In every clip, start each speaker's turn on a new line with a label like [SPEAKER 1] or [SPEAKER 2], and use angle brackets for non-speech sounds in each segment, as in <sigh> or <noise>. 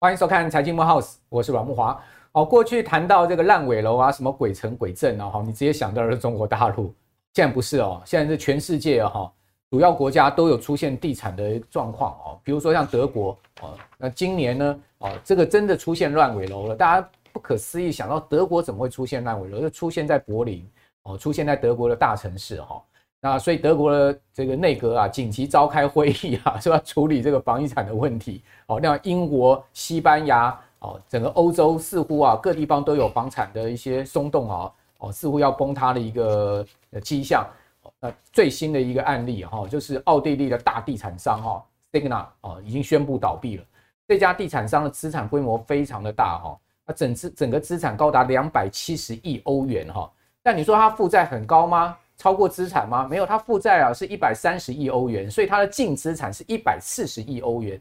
[SPEAKER 1] 欢迎收看财经慕 House，我是阮木华。哦，过去谈到这个烂尾楼啊，什么鬼城鬼镇啊，哈，你直接想到的是中国大陆。现在不是哦，现在是全世界哈，主要国家都有出现地产的状况哦。比如说像德国哦，那今年呢，哦，这个真的出现烂尾楼了。大家不可思议想到德国怎么会出现烂尾楼？就出现在柏林哦，出现在德国的大城市哈。那所以德国的这个内阁啊，紧急召开会议啊，<laughs> 是要处理这个房地产的问题。哦，那英国、西班牙，哦，整个欧洲似乎啊，各地方都有房产的一些松动啊，哦，似乎要崩塌的一个迹象。那最新的一个案例哈，就是奥地利的大地产商哈，Signa 哦，已经宣布倒闭了。这家地产商的资产规模非常的大哈，那整资整个资产高达两百七十亿欧元哈。但你说它负债很高吗？超过资产吗？没有，它负债啊是一百三十亿欧元，所以它的净资产是一百四十亿欧元。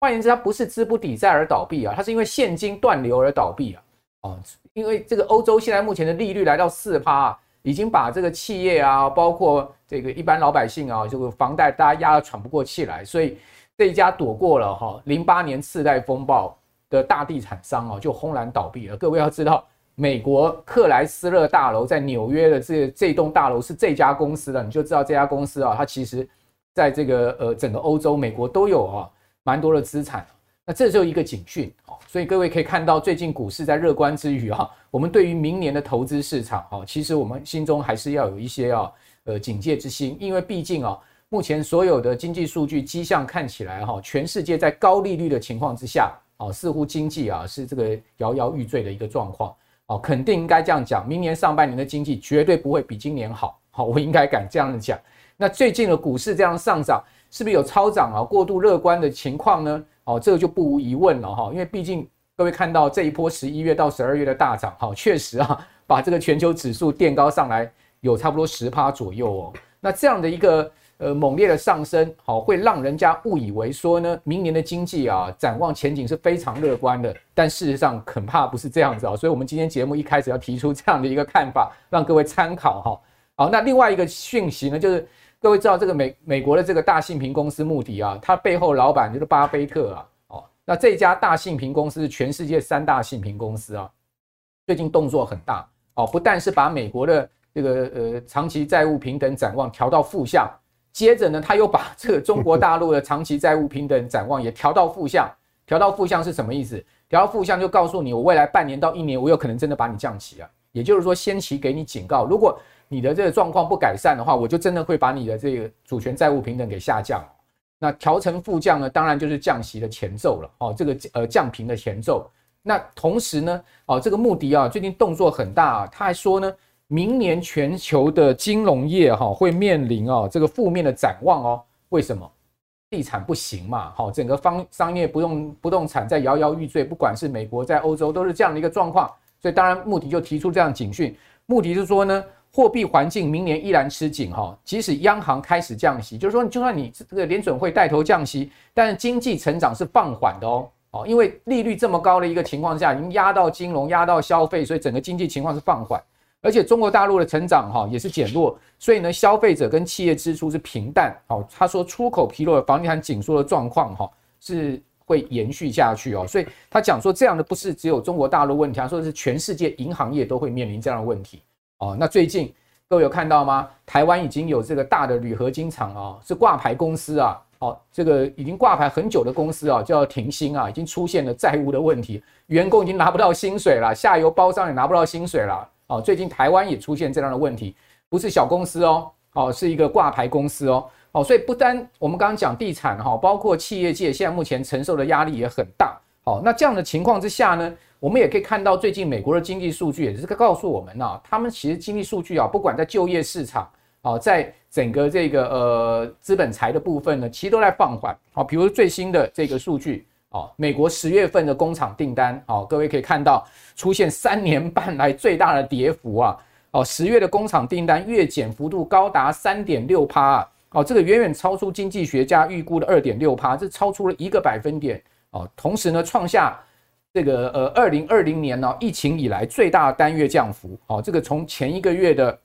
[SPEAKER 1] 换言之，它不是资不抵债而倒闭啊，它是因为现金断流而倒闭啊。哦，因为这个欧洲现在目前的利率来到四趴啊，已经把这个企业啊，包括这个一般老百姓啊，这个房贷大家压得喘不过气来，所以这一家躲过了哈零八年次贷风暴的大地产商啊，就轰然倒闭了。各位要知道。美国克莱斯勒大楼在纽约的这这栋大楼是这家公司的，你就知道这家公司啊，它其实在这个呃整个欧洲、美国都有啊蛮多的资产。那这就一个警讯哦，所以各位可以看到，最近股市在乐观之余哈，我们对于明年的投资市场哈，其实我们心中还是要有一些啊呃警戒之心，因为毕竟啊，目前所有的经济数据迹象看起来哈，全世界在高利率的情况之下啊，似乎经济啊是这个摇摇欲坠的一个状况。哦，肯定应该这样讲，明年上半年的经济绝对不会比今年好。好，我应该敢这样讲。那最近的股市这样上涨，是不是有超涨啊？过度乐观的情况呢？哦，这个就不无疑问了哈。因为毕竟各位看到这一波十一月到十二月的大涨，哈，确实啊，把这个全球指数垫高上来，有差不多十趴左右哦。那这样的一个。呃，猛烈的上升，好，会让人家误以为说呢，明年的经济啊，展望前景是非常乐观的。但事实上，恐怕不是这样子啊。所以，我们今天节目一开始要提出这样的一个看法，让各位参考哈。好，那另外一个讯息呢，就是各位知道这个美美国的这个大信评公司穆迪啊，它背后老板就是巴菲特啊。哦，那这家大信评公司是全世界三大信评公司啊，最近动作很大哦，不但是把美国的这个呃长期债务平等展望调到负向。接着呢，他又把这个中国大陆的长期债务平等展望也调到负向，调到负向是什么意思？调到负向就告诉你，我未来半年到一年，我有可能真的把你降息啊。也就是说，先期给你警告，如果你的这个状况不改善的话，我就真的会把你的这个主权债务平等给下降。那调成负降呢，当然就是降息的前奏了哦，这个呃降平的前奏。那同时呢，哦这个穆迪啊，最近动作很大啊，他还说呢。明年全球的金融业哈会面临啊这个负面的展望哦，为什么？地产不行嘛，好，整个方商业不动不动产在摇摇欲坠，不管是美国在欧洲都是这样的一个状况，所以当然穆迪就提出这样警讯，目的是说呢，货币环境明年依然吃紧哈，即使央行开始降息，就是说就算你这个联准会带头降息，但是经济成长是放缓的哦，哦，因为利率这么高的一个情况下，已经压到金融压到消费，所以整个经济情况是放缓。而且中国大陆的成长哈也是减弱，所以呢，消费者跟企业支出是平淡。好，他说出口疲弱、房地产紧缩的状况哈是会延续下去哦。所以他讲说这样的不是只有中国大陆问题，他说是全世界银行业都会面临这样的问题哦。那最近各位有看到吗？台湾已经有这个大的铝合金厂啊，是挂牌公司啊，哦，这个已经挂牌很久的公司啊，叫停薪啊，已经出现了债务的问题，员工已经拿不到薪水了，下游包商也拿不到薪水了。哦，最近台湾也出现这样的问题，不是小公司哦，哦，是一个挂牌公司哦，哦，所以不单我们刚刚讲地产哈，包括企业界现在目前承受的压力也很大。好，那这样的情况之下呢，我们也可以看到最近美国的经济数据也是告诉我们啊，他们其实经济数据啊，不管在就业市场啊，在整个这个呃资本财的部分呢，其实都在放缓。好，比如最新的这个数据。哦，美国十月份的工厂订单，哦，各位可以看到出现三年半来最大的跌幅啊！哦，十月的工厂订单月减幅度高达三点六趴啊！哦，这个远远超出经济学家预估的二点六趴，这超出了一个百分点哦。同时呢，创下这个呃二零二零年呢疫情以来最大的单月降幅。哦，这个从前一个月的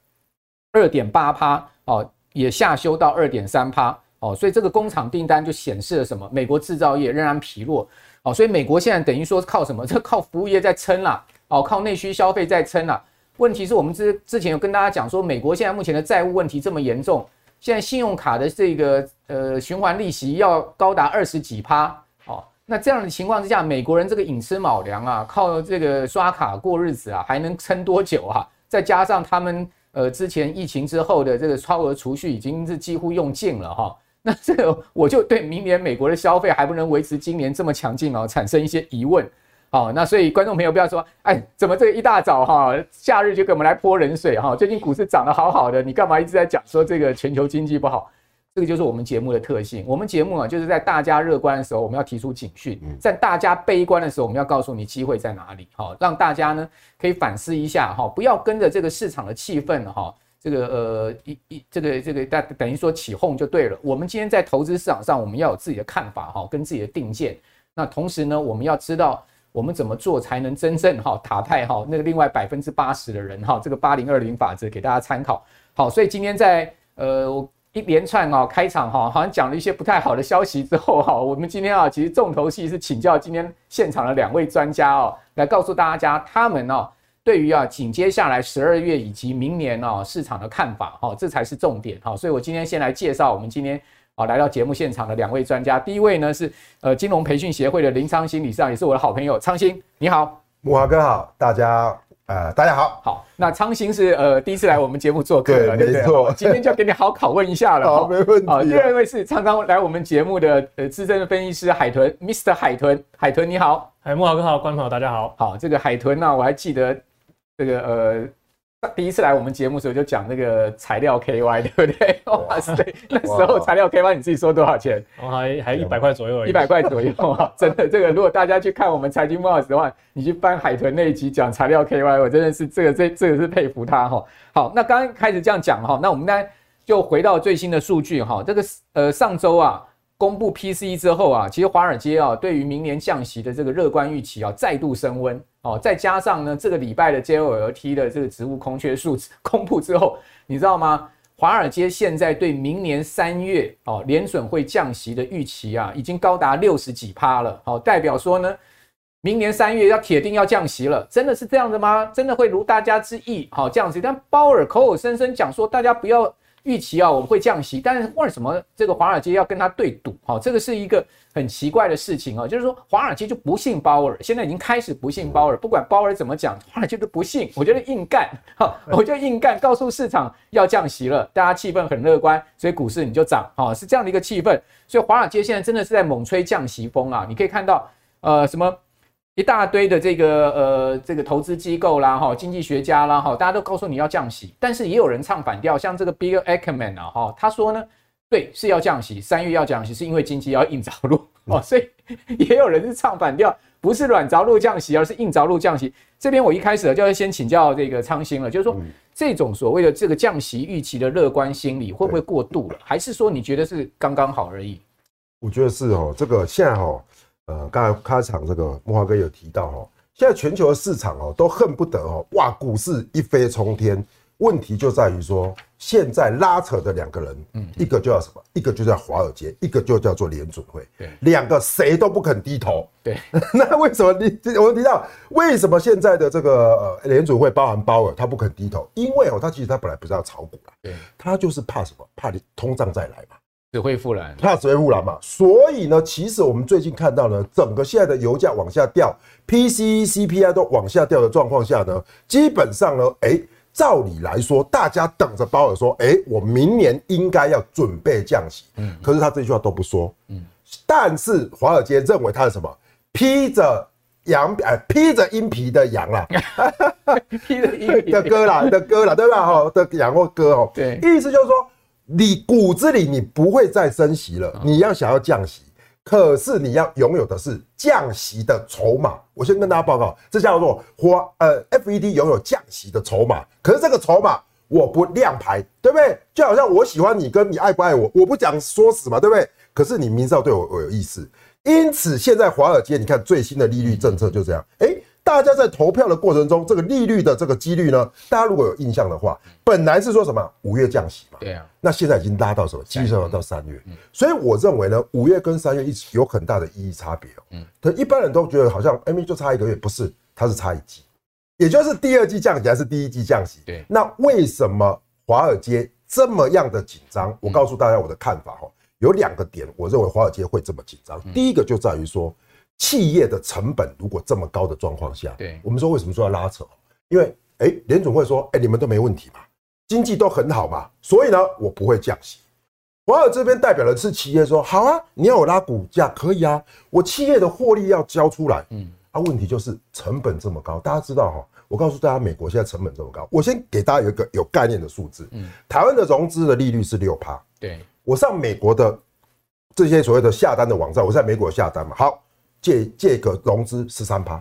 [SPEAKER 1] 二点八趴哦，也下修到二点三趴哦，所以这个工厂订单就显示了什么？美国制造业仍然疲弱哦，所以美国现在等于说靠什么？<laughs> 这靠服务业在撑啦，哦，靠内需消费在撑啦。问题是我们之之前有跟大家讲说，美国现在目前的债务问题这么严重，现在信用卡的这个呃循环利息要高达二十几趴哦，那这样的情况之下，美国人这个寅吃卯粮啊，靠这个刷卡过日子啊，还能撑多久啊？再加上他们。呃，之前疫情之后的这个超额储蓄已经是几乎用尽了哈，<laughs> 那这个我就对明年美国的消费还不能维持今年这么强劲哦，产生一些疑问。好，那所以观众朋友不要说，哎，怎么这个一大早哈，假日就给我们来泼冷水哈？最近股市涨得好好的，你干嘛一直在讲说这个全球经济不好？这个就是我们节目的特性。我们节目啊，就是在大家乐观的时候，我们要提出警讯；在大家悲观的时候，我们要告诉你机会在哪里。好，让大家呢可以反思一下哈，不要跟着这个市场的气氛哈，这个呃一一这个这个大等于说起哄就对了。我们今天在投资市场上，我们要有自己的看法哈，跟自己的定见。那同时呢，我们要知道我们怎么做才能真正哈打败哈那个另外百分之八十的人哈。这个八零二零法则给大家参考。好，所以今天在呃我。一连串啊，开场哈，好像讲了一些不太好的消息之后哈，我们今天啊，其实重头戏是请教今天现场的两位专家哦，来告诉大家他们哦，对于啊紧接下来十二月以及明年啊市场的看法哈，这才是重点哈。所以我今天先来介绍我们今天啊来到节目现场的两位专家，第一位呢是呃金融培训协会的林昌兴理事长，也是我的好朋友，昌兴你好，
[SPEAKER 2] 木华哥好，大家。呃，大家好，
[SPEAKER 1] 好，那昌兴是呃第一次来我们节目做客了，
[SPEAKER 2] 对，没错，
[SPEAKER 1] 今天就要给你好拷问一下了，
[SPEAKER 2] 好，没问题。好，
[SPEAKER 1] 第二位是常常来我们节目的呃资深的分析师海豚，Mr. 海豚，海豚你好，
[SPEAKER 3] 海木华哥好，观众朋友大家好，
[SPEAKER 1] 好，这个海豚呢，我还记得这个呃。第一次来我们节目的时候就讲那个材料 KY，对不对？<laughs> 哇塞，那时候材料 KY 你自己说多少钱？
[SPEAKER 3] 还还一百块左右而已，
[SPEAKER 1] 一百块左右啊！<laughs> 真的，这个如果大家去看我们财经慕 House 的话，你去翻海豚那一集讲材料 KY，我真的是这个这这个是佩服他哈。好，那刚刚开始这样讲哈，那我们呢就回到最新的数据哈，这个呃上周啊。公布 PCE 之后啊，其实华尔街啊对于明年降息的这个乐观预期啊再度升温哦，再加上呢这个礼拜的 JOLT 的这个职务空缺数字 <laughs> 公布之后，你知道吗？华尔街现在对明年三月哦联准会降息的预期啊已经高达六十几趴了，好，代表说呢明年三月要铁定要降息了，真的是这样的吗？真的会如大家之意好降息？但鲍尔口口声声讲说大家不要。预期啊，我们会降息，但是为什么这个华尔街要跟他对赌？哈，这个是一个很奇怪的事情啊，就是说华尔街就不信鲍尔，现在已经开始不信鲍尔，不管鲍尔怎么讲，华尔街都不信。我觉得硬干，哈，我就硬干，告诉市场要降息了，大家气氛很乐观，所以股市你就涨，哈，是这样的一个气氛。所以华尔街现在真的是在猛吹降息风啊，你可以看到，呃，什么？一大堆的这个呃，这个投资机构啦，哈，经济学家啦，哈，大家都告诉你要降息，但是也有人唱反调，像这个 Bill Ackman 啊，哈，他说呢，对，是要降息，三月要降息，是因为经济要硬着陆哦，所以也有人是唱反调，不是软着陆降息，而是硬着陆降息。这边我一开始就要先请教这个昌兴了，就是说这种所谓的这个降息预期的乐观心理会不会过度了，还是说你觉得是刚刚好而已？
[SPEAKER 2] 我觉得是哦，这个现在哦。呃，刚才开场这个木华哥有提到哦，现在全球的市场哦都恨不得哦，哇，股市一飞冲天。问题就在于说，现在拉扯的两个人，嗯，一个叫什么？一个就叫华尔街，一个就叫做联准会。对，两个谁都不肯低头。对，<laughs> 那为什么你我们提到为什么现在的这个呃联准会包含鲍尔他不肯低头？因为哦，他其实他本来不是要炒股啦，对，他就是怕什么？怕你通胀再来嘛。
[SPEAKER 1] 死灰复燃，
[SPEAKER 2] 怕死灰复燃嘛？所以呢，其实我们最近看到呢，整个现在的油价往下掉，PCE、CPI 都往下掉的状况下呢，基本上呢，哎，照理来说，大家等着鲍尔说，哎，我明年应该要准备降息，嗯，可是他这句话都不说，嗯，但是华尔街认为他是什么？披着羊哎，披着鹰皮的羊啦，<laughs>
[SPEAKER 1] 披着鹰皮 <laughs>
[SPEAKER 2] 的哥啦的哥啦，对吧？哈，的羊或哥哦，对，意思就是说。你骨子里你不会再升息了，你要想要降息，可是你要拥有的是降息的筹码。我先跟大家报告，这叫做华呃 FED 拥有降息的筹码，可是这个筹码我不亮牌，对不对？就好像我喜欢你跟你爱不爱我，我不讲说死嘛，对不对？可是你明知道对我我有意思，因此现在华尔街你看最新的利率政策就这样，诶大家在投票的过程中，这个利率的这个几率呢，大家如果有印象的话，本来是说什么五月降息嘛，
[SPEAKER 1] 对啊，
[SPEAKER 2] 那现在已经拉到什么？基本上到三月，所以我认为呢，五月跟三月一直有很大的意义差别哦。嗯，可一般人都觉得好像 M 就差一个月，不是，它是差一季，也就是第二季降息还是第一季降息？
[SPEAKER 1] 对，
[SPEAKER 2] 那为什么华尔街这么样的紧张？我告诉大家我的看法哈。有两个点，我认为华尔街会这么紧张。第一个就在于说，企业的成本如果这么高的状况下，
[SPEAKER 1] 对，
[SPEAKER 2] 我们说为什么说要拉扯？因为哎，联总会说，哎，你们都没问题嘛，经济都很好嘛，所以呢，我不会降息。华尔这边代表的是企业说，好啊，你要我拉股价可以啊，我企业的获利要交出来。嗯，啊，问题就是成本这么高，大家知道哈，我告诉大家，美国现在成本这么高，我先给大家有一个有概念的数字。嗯，台湾的融资的利率是六趴。
[SPEAKER 1] 对。
[SPEAKER 2] 我上美国的这些所谓的下单的网站，我在美国下单嘛，好，借借个融资十三趴，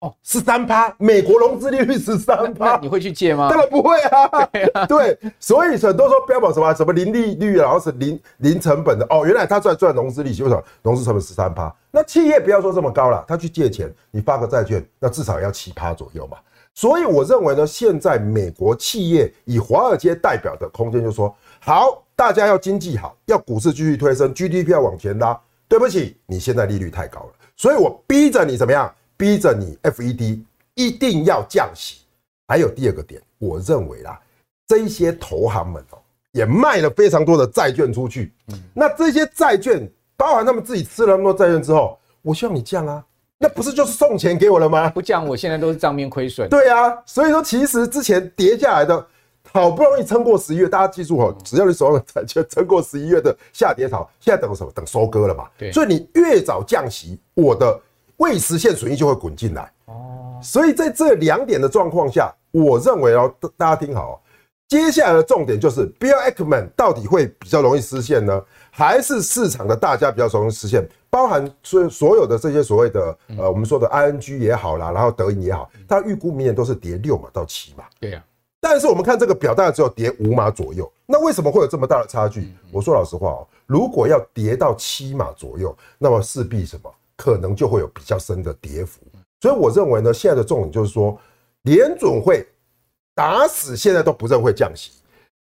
[SPEAKER 2] 哦，十三趴，美国融资利率十三趴，
[SPEAKER 1] 你会去借吗？
[SPEAKER 2] 当然不会啊，<laughs> 对啊，对，所以很多说标榜什么什么零利率，然后是零零成本的，哦，原来他赚赚融资利息，为什么融资成本十三趴？那企业不要说这么高了，他去借钱，你发个债券，那至少要七趴左右嘛。所以我认为呢，现在美国企业以华尔街代表的空间，就说好。大家要经济好，要股市继续推升，GDP 要往前拉。对不起，你现在利率太高了，所以我逼着你怎么样？逼着你 FED 一定要降息。还有第二个点，我认为啦，这一些投行们哦，也卖了非常多的债券出去。那这些债券，包含他们自己吃了那么多债券之后，我希望你降啊，那不是就是送钱给我了吗？
[SPEAKER 1] 不降，我现在都是账面亏损。
[SPEAKER 2] 对啊，所以说其实之前跌下来的。好不容易撑过十一月，大家记住哦，只要你手上的债券撑过十一月的下跌潮，现在等什么？等收割了嘛。对，所以你越早降息，我的未实现损益就会滚进来。哦，所以在这两点的状况下，我认为哦，大家听好哦，接下来的重点就是 Bill Ackman 到底会比较容易实现呢，还是市场的大家比较容易实现？包含所所有的这些所谓的呃，我们说的 ING 也好啦，然后德银也好，它预估明年都是跌六嘛到七嘛。
[SPEAKER 1] 对呀。
[SPEAKER 2] 但是我们看这个表，大概只有跌五码左右。那为什么会有这么大的差距？我说老实话哦，如果要跌到七码左右，那么势必什么可能就会有比较深的跌幅。所以我认为呢，现在的重点就是说，联准会打死现在都不认会降息，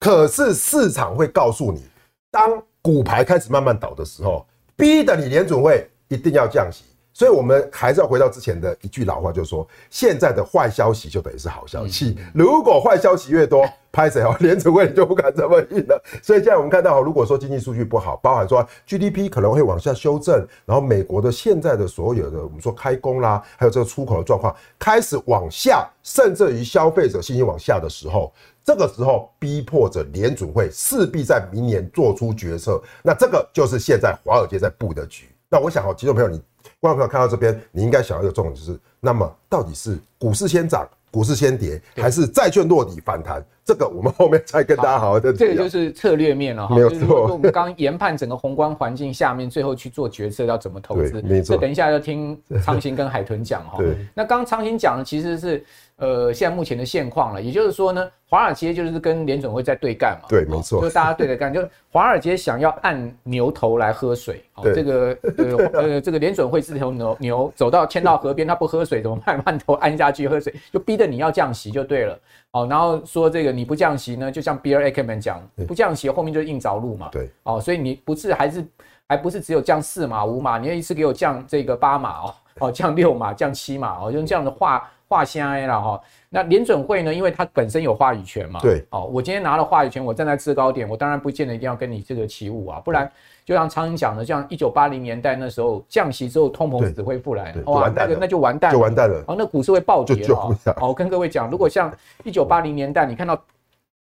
[SPEAKER 2] 可是市场会告诉你，当股牌开始慢慢倒的时候，逼得你联准会一定要降息。所以，我们还是要回到之前的一句老话，就是说，现在的坏消息就等于是好消息。如果坏消息越多，<laughs> 拍谁哦，联储会就不敢这么硬了。所以现在我们看到，如果说经济数据不好，包含说 GDP 可能会往下修正，然后美国的现在的所有的我们说开工啦，还有这个出口的状况开始往下，甚至于消费者信心往下的时候，这个时候逼迫着联储会势必在明年做出决策。那这个就是现在华尔街在布的局。那我想哦，听众朋友你。观众朋友看到这边，你应该想要一个重点就是，那么到底是股市先涨，股市先跌，还是债券落底反弹？这个我们后面再跟大家好好的。
[SPEAKER 1] 这个就是策略面了哈，
[SPEAKER 2] 没有错。
[SPEAKER 1] 我们刚研判整个宏观环境下面，最后去做决策要怎么投资。
[SPEAKER 2] 没错。
[SPEAKER 1] 这等一下要听昌兴跟海豚讲哈。对。那刚昌兴讲的其实是。呃，现在目前的现况了，也就是说呢，华尔街就是跟联准会在对干嘛？
[SPEAKER 2] 对，没错，
[SPEAKER 1] 就大家对着干，<laughs> 就华尔街想要按牛头来喝水。哦，这个呃呃，这个联准会这头牛牛走到牵到河边，它不喝水怎么办？<laughs> 慢头按下去喝水，就逼着你要降息就对了。哦，然后说这个你不降息呢，就像 Bill Ackman 讲，不降息后面就硬着陆嘛。对。哦，所以你不是还是还不是只有降四码五码，你要一次给我降这个八码哦，哦降六码降七码哦，用这样的话。话先挨了哈，那联准会呢？因为它本身有话语权嘛。
[SPEAKER 2] 对，
[SPEAKER 1] 哦，我今天拿了话语权，我站在制高点，我当然不见得一定要跟你这个起舞啊，不然就像昌兴讲的，像一九八零年代那时候降息之后，通膨只会复来，哇，那个那就完蛋，
[SPEAKER 2] 就完蛋了，
[SPEAKER 1] 哦，那股市会暴跌哦。好，我跟各位讲，如果像一九八零年代，你看到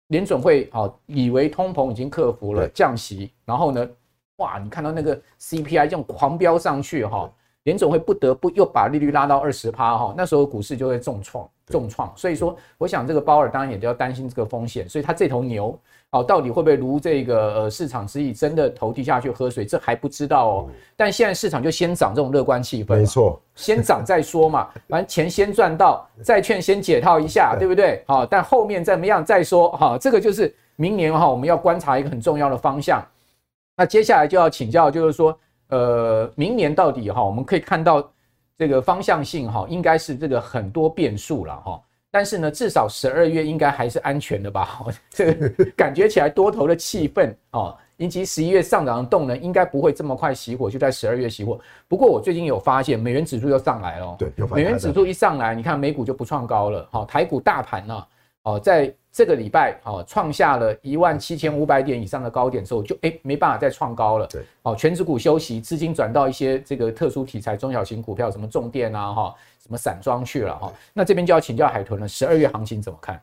[SPEAKER 1] 联准会哦，以为通膨已经克服了，降息，然后呢，哇，你看到那个 CPI 这样狂飙上去哈。联总会不得不又把利率拉到二十趴哈，那时候股市就会重创重创，所以说我想这个鲍尔当然也都要担心这个风险，所以他这头牛哦，到底会不会如这个呃市场之意，真的投地下去喝水，这还不知道哦。但现在市场就先涨这种乐观气氛，
[SPEAKER 2] 没错，
[SPEAKER 1] 先涨再说嘛，反正钱先赚到，债券先解套一下，对不对？好，但后面怎么样再说哈，这个就是明年哈我们要观察一个很重要的方向。那接下来就要请教，就是说。呃，明年到底哈，我们可以看到这个方向性哈，应该是这个很多变数了哈。但是呢，至少十二月应该还是安全的吧？<laughs> 这个感觉起来多头的气氛哦，以及十一月上涨的动能，应该不会这么快熄火，就在十二月熄火。不过我最近有发现，美元指数又上来了。
[SPEAKER 2] 对，
[SPEAKER 1] 美元指数一上来，你看美股就不创高了。好，台股大盘呢，哦，在这个礼拜哦，创下了一万七千五百点以上的高点之后，就哎没办法再创高了。对，哦，全指股休息，资金转到一些这个特殊题材、中小型股票，什么重电啊，哈。什么散装去了哈？那这边就要请教海豚了。十二月行情怎么看？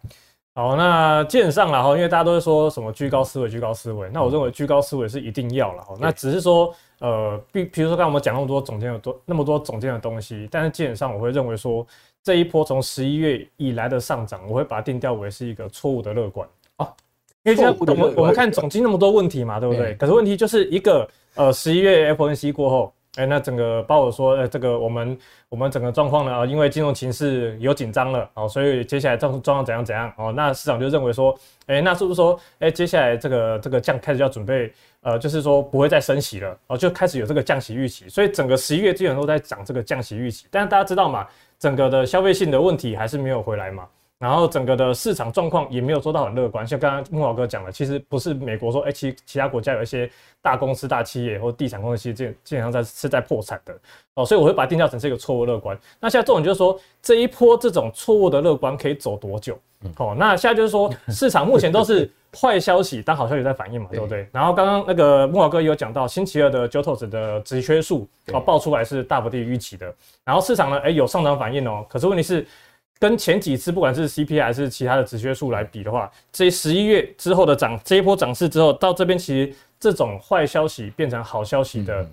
[SPEAKER 3] 好，那基本上了哈，因为大家都会说什么居高思维，居高思维。那我认为居高思维是一定要了哈。那只是说，呃，比比如说刚才我们讲那么多总监有多那么多总监的东西，但是基本上我会认为说，这一波从十一月以来的上涨，我会把它定调为是一个错误的乐观哦。因为现在我们我们看总经那么多问题嘛，对不对？可是问题就是一个呃，十一月 FOMC 过后。哎，那整个鲍尔说，呃，这个我们我们整个状况呢，啊因为金融情势有紧张了，哦，所以接下来状状况怎样怎样，哦，那市场就认为说，哎，那是不是说，哎，接下来这个这个降开始要准备，呃，就是说不会再升息了，哦，就开始有这个降息预期，所以整个十一月基本都在涨这个降息预期，但是大家知道嘛，整个的消费性的问题还是没有回来嘛。然后整个的市场状况也没有做到很乐观，像刚刚木老哥讲的，其实不是美国说，哎，其其他国家有一些大公司、大企业或地产公司，基基本上在是在破产的哦，所以我会把它定调成是一个错误乐观。那现在重点就是说，这一波这种错误的乐观可以走多久？哦，那现在就是说，<laughs> 市场目前都是坏消息当好消息在反应嘛，对不对？然后刚刚那个木老哥也有讲到，星期二的 JOLTS 的直缺数哦爆出来是大幅低于预期的，然后市场呢，哎有上涨反应哦，可是问题是。跟前几次不管是 CPI 还是其他的直缺数来比的话，这十一月之后的涨，这一波涨势之后，到这边其实这种坏消息变成好消息的。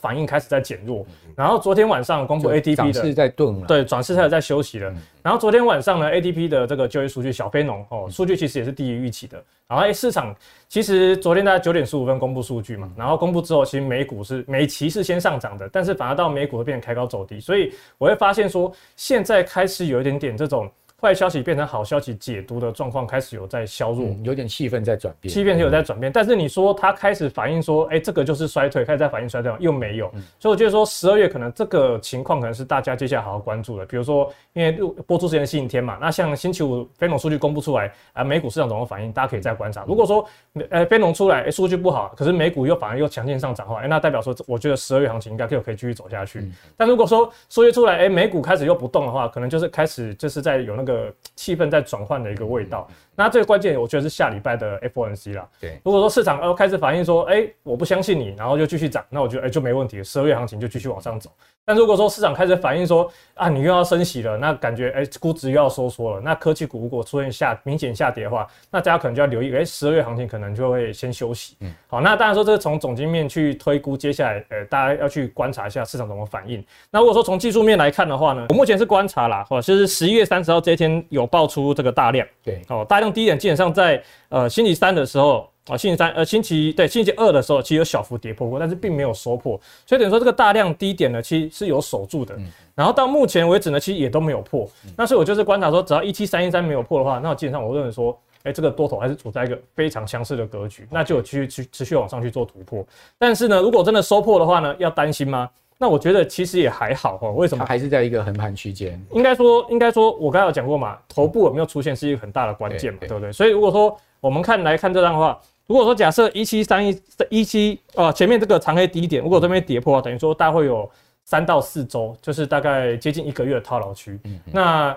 [SPEAKER 3] 反应开始在减弱，然后昨天晚上公布 ADP 的，
[SPEAKER 1] 在顿了，
[SPEAKER 3] 对，转势开始在休息了。然后昨天晚上呢，ADP 的这个就业数据小非农哦，数据其实也是低于预期的。然后哎，市场其实昨天大概九点十五分公布数据嘛，然后公布之后，其实美股是美期是先上涨的，但是反而到美股会变成开高走低，所以我会发现说，现在开始有一点点这种。坏消息变成好消息解读的状况开始有在削弱，
[SPEAKER 1] 嗯、有点气氛在转变，
[SPEAKER 3] 气氛有在转变。但是你说它开始反映说，哎、欸，这个就是衰退，开始在反映衰退，又没有。嗯、所以我觉得说，十二月可能这个情况可能是大家接下来好好关注的。比如说，因为播出时间星期天嘛，那像星期五非农数据公布出来，啊，美股市场怎么反应，大家可以再观察。如果说，呃，非农出来，哎，数据不好，可是美股又反而又强劲上涨的话，哎，那代表说，我觉得十二月行情应该就可以继续走下去。嗯、但如果说数据出来，哎，美股开始又不动的话，可能就是开始就是在有那个个气氛。在转换的一个味道，那最关键我觉得是下礼拜的 FOMC 啦。对，如果说市场呃开始反映说，哎、欸，我不相信你，然后就继续涨，那我觉得哎、欸、就没问题，十二月行情就继续往上走。但如果说市场开始反映说，啊，你又要升息了，那感觉哎、欸、估值又要收缩了，那科技股如果出现下明显下跌的话，那大家可能就要留意，哎、欸，十二月行情可能就会先休息。嗯，好，那当然说这个从总经面去推估，接下来呃大家要去观察一下市场怎么反应。那如果说从技术面来看的话呢，我目前是观察啦，哦，就是十一月三十号这一天有爆出这个大量。对，哦，大量低点基本上在呃星期三的时候啊，星期三呃星期对星期二的时候，其实有小幅跌破过，但是并没有收破，所以等于说这个大量低点呢，其实是有守住的。嗯、然后到目前为止呢，其实也都没有破。嗯、那所以我就是观察说，只要一七三一三没有破的话，那基本上我认为说，哎、欸，这个多头还是处在一个非常强势的格局，那就有继续持持续往上去做突破。但是呢，如果真的收破的话呢，要担心吗？那我觉得其实也还好哦，为什么？
[SPEAKER 1] 还是在一个横盘区间。
[SPEAKER 3] 应该说，应该说，我刚才有讲过嘛，头部有没有出现是一个很大的关键嘛，对不对？所以如果说我们看来看这张的话，如果说假设一七三一一七啊前面这个长黑低点，如果这边跌破，等于说大概会有三到四周，就是大概接近一个月的套牢区。嗯。那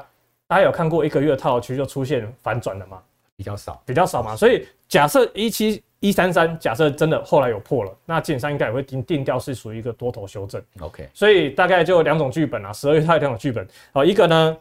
[SPEAKER 3] 大家有看过一个月的套牢区就出现反转了吗？
[SPEAKER 1] 比较少，
[SPEAKER 3] 比较少嘛。所以假设一七。一三三，假设真的后来有破了，那基本上应该也会定定调是属于一个多头修正。OK，所以大概就两种剧本啊，十二月它有两种剧本。好，一个呢。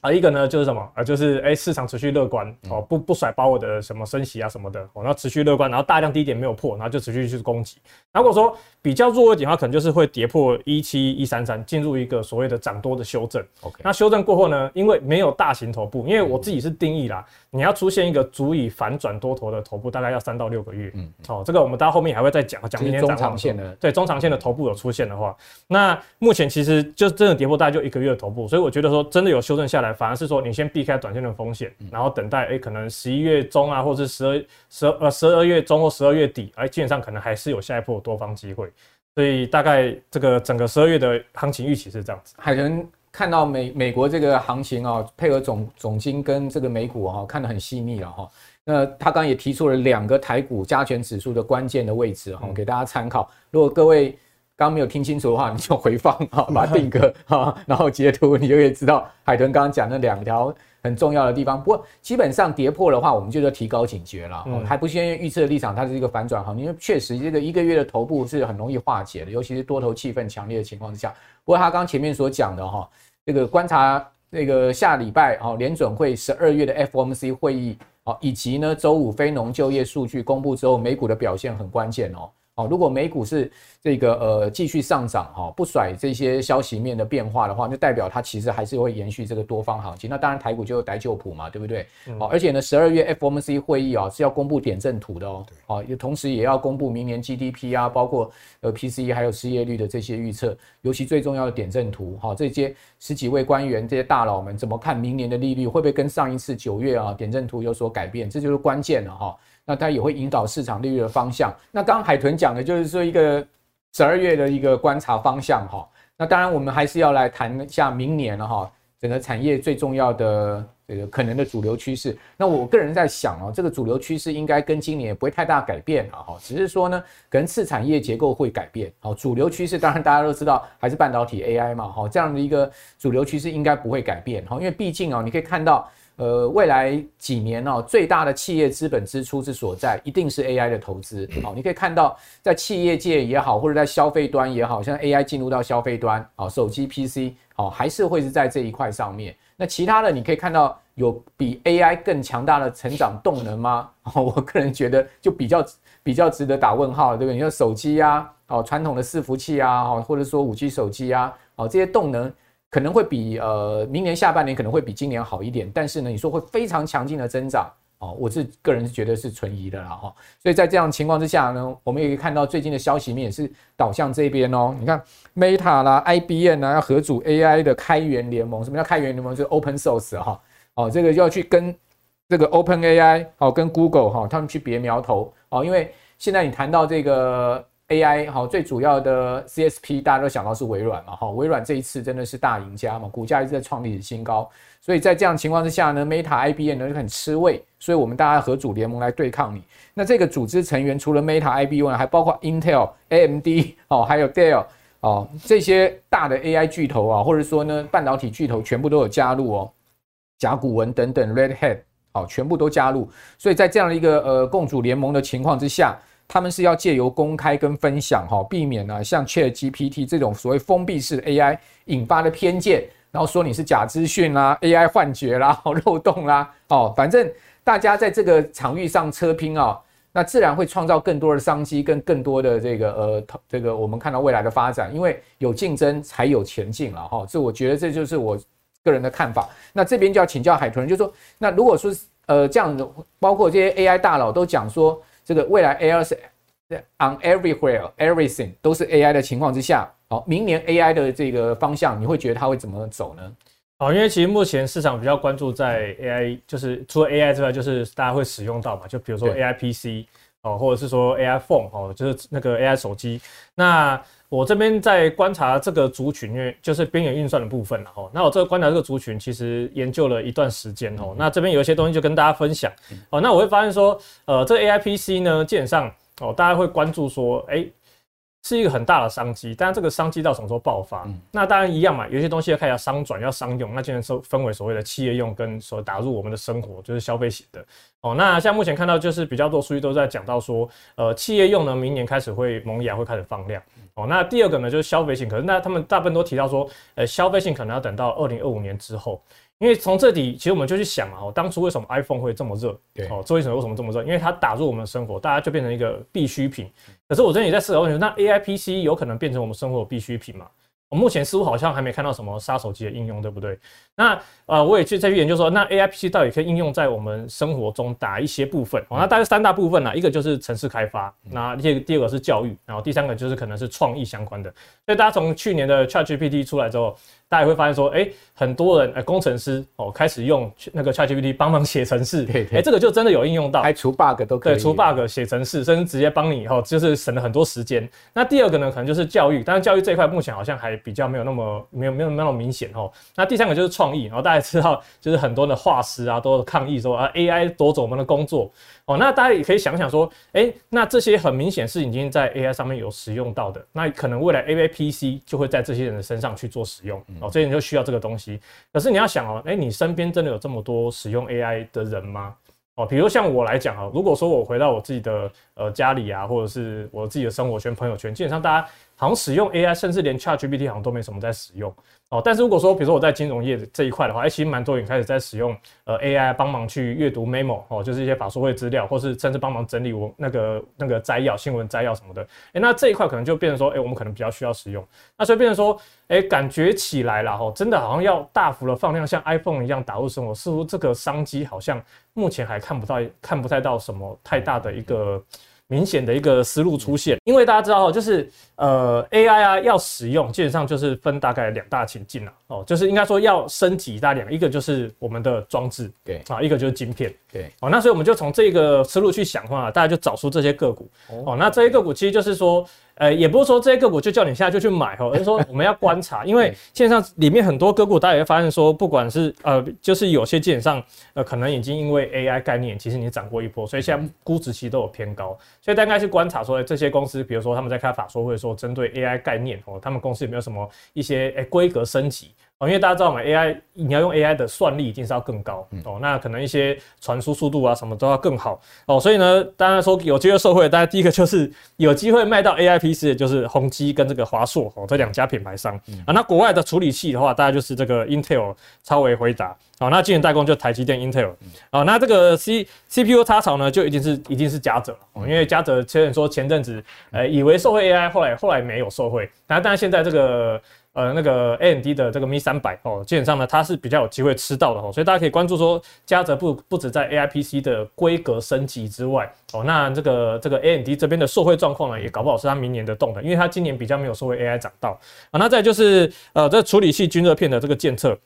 [SPEAKER 3] 啊，一个呢就是什么啊，就是哎、欸，市场持续乐观哦，不不甩包我的什么升息啊什么的哦，然后持续乐观，然后大量低点没有破，然后就持续去攻击。如果说比较弱一点的话，可能就是会跌破一七一三三，进入一个所谓的涨多的修正。OK，那修正过后呢，因为没有大型头部，因为我自己是定义啦，你要出现一个足以反转多头的头部，大概要三到六个月。嗯，好，这个我们到后面还会再讲，讲明天中长线的，对中长线的头部有出现的话，那目前其实就真的跌破大概就一个月的头部，所以我觉得说真的有修正下来，反而是说你先。避开短线的风险，然后等待哎、欸，可能十一月中啊，或者是十二十二呃十二月中或十二月底，哎，基本上可能还是有下一波多方机会。所以大概这个整个十二月的行情预期是这样子。
[SPEAKER 1] 海豚看到美美国这个行情啊，配合总总金跟这个美股哈，看得很细腻了哈。那他刚刚也提出了两个台股加权指数的关键的位置哈，给大家参考。如果各位刚刚没有听清楚的话，你就回放哈，把它定格哈，然后截图，你就可以知道海豚刚刚讲的两条很重要的地方。不过基本上跌破的话，我们就要提高警觉了。还不先预测的立场，它是一个反转行情，因为确实这个一个月的头部是很容易化解的，尤其是多头气氛强烈的情况之下。不过他刚前面所讲的哈，这个观察那个下礼拜哦联准会十二月的 FOMC 会议。以及呢，周五非农就业数据公布之后，美股的表现很关键哦。哦，如果美股是这个呃继续上涨哈，不甩这些消息面的变化的话，就代表它其实还是会延续这个多方行情。那当然台股就有逮旧谱嘛，对不对？哦，而且呢，十二月 FOMC 会议啊是要公布点阵图的哦。哦，也同时也要公布明年 GDP 啊，包括呃 PCE 还有失业率的这些预测，尤其最重要的点阵图哈，这些十几位官员这些大佬们怎么看明年的利率会不会跟上一次九月啊点阵图有所改变？这就是关键了哈。那它也会引导市场利率的方向。那刚刚海豚讲的就是说一个十二月的一个观察方向哈。那当然我们还是要来谈一下明年了哈，整个产业最重要的这个可能的主流趋势。那我个人在想哦，这个主流趋势应该跟今年也不会太大改变了哈，只是说呢，可能次产业结构会改变。好，主流趋势当然大家都知道还是半导体 AI 嘛哈，这样的一个主流趋势应该不会改变哈，因为毕竟啊，你可以看到。呃，未来几年哦，最大的企业资本支出之所在，一定是 AI 的投资。好，你可以看到，在企业界也好，或者在消费端也好，像 AI 进入到消费端，好，手机、PC，好，还是会是在这一块上面。那其他的，你可以看到有比 AI 更强大的成长动能吗？<laughs> 我个人觉得就比较比较值得打问号，对不对？你说手机啊，哦，传统的伺服器啊，或者说五 G 手机啊，哦，这些动能。可能会比呃明年下半年可能会比今年好一点，但是呢，你说会非常强劲的增长哦，我是个人是觉得是存疑的啦哈。所以在这样情况之下呢，我们也可以看到最近的消息面也是导向这边哦。你看 Meta 啦、IBM 啊要合组 AI 的开源联盟，什么叫开源联盟？就是 Open Source 哈哦，这个要去跟这个 Open AI 哦，跟 Google 哈他们去别苗头哦，因为现在你谈到这个。AI 好，最主要的 CSP 大家都想到是微软嘛，哈，微软这一次真的是大赢家嘛，股价一直在创历史新高，所以在这样情况之下呢，Meta、IBM 呢就很吃味，所以我们大家合组联盟来对抗你。那这个组织成员除了 Meta、IBM，还包括 Intel、AMD 哦，还有 Dell 哦，这些大的 AI 巨头啊，或者说呢半导体巨头全部都有加入哦，甲骨文等等 Red Hat 好，全部都加入，所以在这样的一个呃共组联盟的情况之下。他们是要借由公开跟分享，哈，避免呢像 ChatGPT 这种所谓封闭式 AI 引发的偏见，然后说你是假资讯啦、AI 幻觉啦、<laughs> 漏洞啦，哦，反正大家在这个场域上车拼啊，那自然会创造更多的商机跟更多的这个呃，这个我们看到未来的发展，因为有竞争才有前进了哈，这我觉得这就是我个人的看法。那这边就要请教海豚，就说那如果说呃这样的，包括这些 AI 大佬都讲说。这个未来 AI 是 on everywhere everything 都是 AI 的情况之下，好，明年 AI 的这个方向，你会觉得它会怎么走呢？
[SPEAKER 3] 好，因为其实目前市场比较关注在 AI，就是除了 AI 之外，就是大家会使用到嘛，就比如说 AI PC 哦，或者是说 AI phone 哦，就是那个 AI 手机。那我这边在观察这个族群，因为就是边缘运算的部分了哈。那我这个观察这个族群，其实研究了一段时间哦。那这边有一些东西就跟大家分享哦。那我会发现说，呃，这个 AIPC 呢，基本上哦，大家会关注说，哎。是一个很大的商机，但是这个商机到什么时候爆发？嗯、那当然一样嘛，有些东西要看要商转要商用，那现在是分为所谓的企业用跟所打入我们的生活，就是消费型的哦。那像目前看到就是比较多数据都在讲到说，呃，企业用呢，明年开始会萌芽，会开始放量哦。那第二个呢就是消费性，可是那他们大部分都提到说，呃，消费性可能要等到二零二五年之后。因为从这里，其实我们就去想啊，当初为什么 iPhone 会这么热？对，哦，这为什么为什么这么热？因为它打入我们的生活，大家就变成一个必需品。可是我这里也在思考问题，那 AI PC 有可能变成我们生活的必需品吗？我目前似乎好像还没看到什么杀手级的应用，对不对？那呃，我也去再去研究说，那 A I P C 到底可以应用在我们生活中哪一些部分？哦，那大概三大部分呢，一个就是城市开发，那第第二个是教育，然后第三个就是可能是创意相关的。所以大家从去年的 Chat GPT 出来之后，大家也会发现说，哎、欸，很多人呃工程师哦开始用那个 ChatGPT 帮忙写程式，哎、欸，这个就真的有应用到，
[SPEAKER 1] 还除 bug 都可以，
[SPEAKER 3] 对，除 bug 写程式，甚至直接帮你以后，就是省了很多时间。那第二个呢，可能就是教育，但是教育这一块目前好像还比较没有那么没有没有那么明显哦。那第三个就是创意，然后大家知道，就是很多的画师啊都抗议说啊 AI 夺走我们的工作。哦，那大家也可以想想说，哎、欸，那这些很明显是已经在 AI 上面有使用到的，那可能未来 AI PC 就会在这些人的身上去做使用，哦，这些你就需要这个东西。可是你要想哦，哎、你身边真的有这么多使用 AI 的人吗？哦，比如像我来讲啊，如果说我回到我自己的呃家里啊，或者是我自己的生活圈、朋友圈，基本上大家好像使用 AI，甚至连 ChatGPT 好像都没什么在使用。哦，但是如果说，比如说我在金融业这一块的话，哎，其实蛮多人开始在使用呃 AI 帮忙去阅读 memo 哦，就是一些法说会资料，或是甚至帮忙整理我那个那个摘要、新闻摘要什么的。哎，那这一块可能就变成说，哎，我们可能比较需要使用。那所以变成说，哎，感觉起来了哈，真的好像要大幅的放量，像 iPhone 一样打入生活，似乎这个商机好像目前还看不到，看不太到什么太大的一个。明显的一个思路出现，因为大家知道，就是呃 AI 啊要使用，基本上就是分大概两大情境了哦，就是应该说要升级大两，一个就是我们的装置，对。啊，一个就是晶片，对。哦，那所以我们就从这个思路去想的话，大家就找出这些个股。哦，那这些个股其实就是说。呃，也不是说这些个股就叫你现在就去买哦，而是说我们要观察，<laughs> 因为线上里面很多个股，大家也会发现说，不管是呃，就是有些基本上呃，可能已经因为 AI 概念，其实你涨过一波，所以现在估值其实都有偏高，所以大家应该去观察说，这些公司，比如说他们在开法说会说，针对 AI 概念哦，他们公司有没有什么一些诶规格升级？哦，因为大家知道嘛，AI 你要用 AI 的算力一定是要更高哦，那可能一些传输速度啊什么都要更好哦，所以呢，当然说有机会受惠，大家第一个就是有机会卖到 AI PC 的就是宏基跟这个华硕哦这两家品牌商啊，那国外的处理器的话，大概就是这个 Intel、超微、回答哦，那晶圆代工就台积电、Intel 哦，那这个 C CPU 插槽呢就一定是一定是嘉泽哦，因为嘉泽虽然说前阵子呃以为受惠 AI，后来后来没有受惠，但但是现在这个。呃，那个 AMD 的这个 MI 三百哦，基本上呢，它是比较有机会吃到的哦，所以大家可以关注说，嘉泽不不止在 AI PC 的规格升级之外哦，那这个这个 AMD 这边的受惠状况呢，也搞不好是它明年的动能，因为它今年比较没有受惠 AI 涨到啊。那再就是呃，这处理器均热片的这个监测。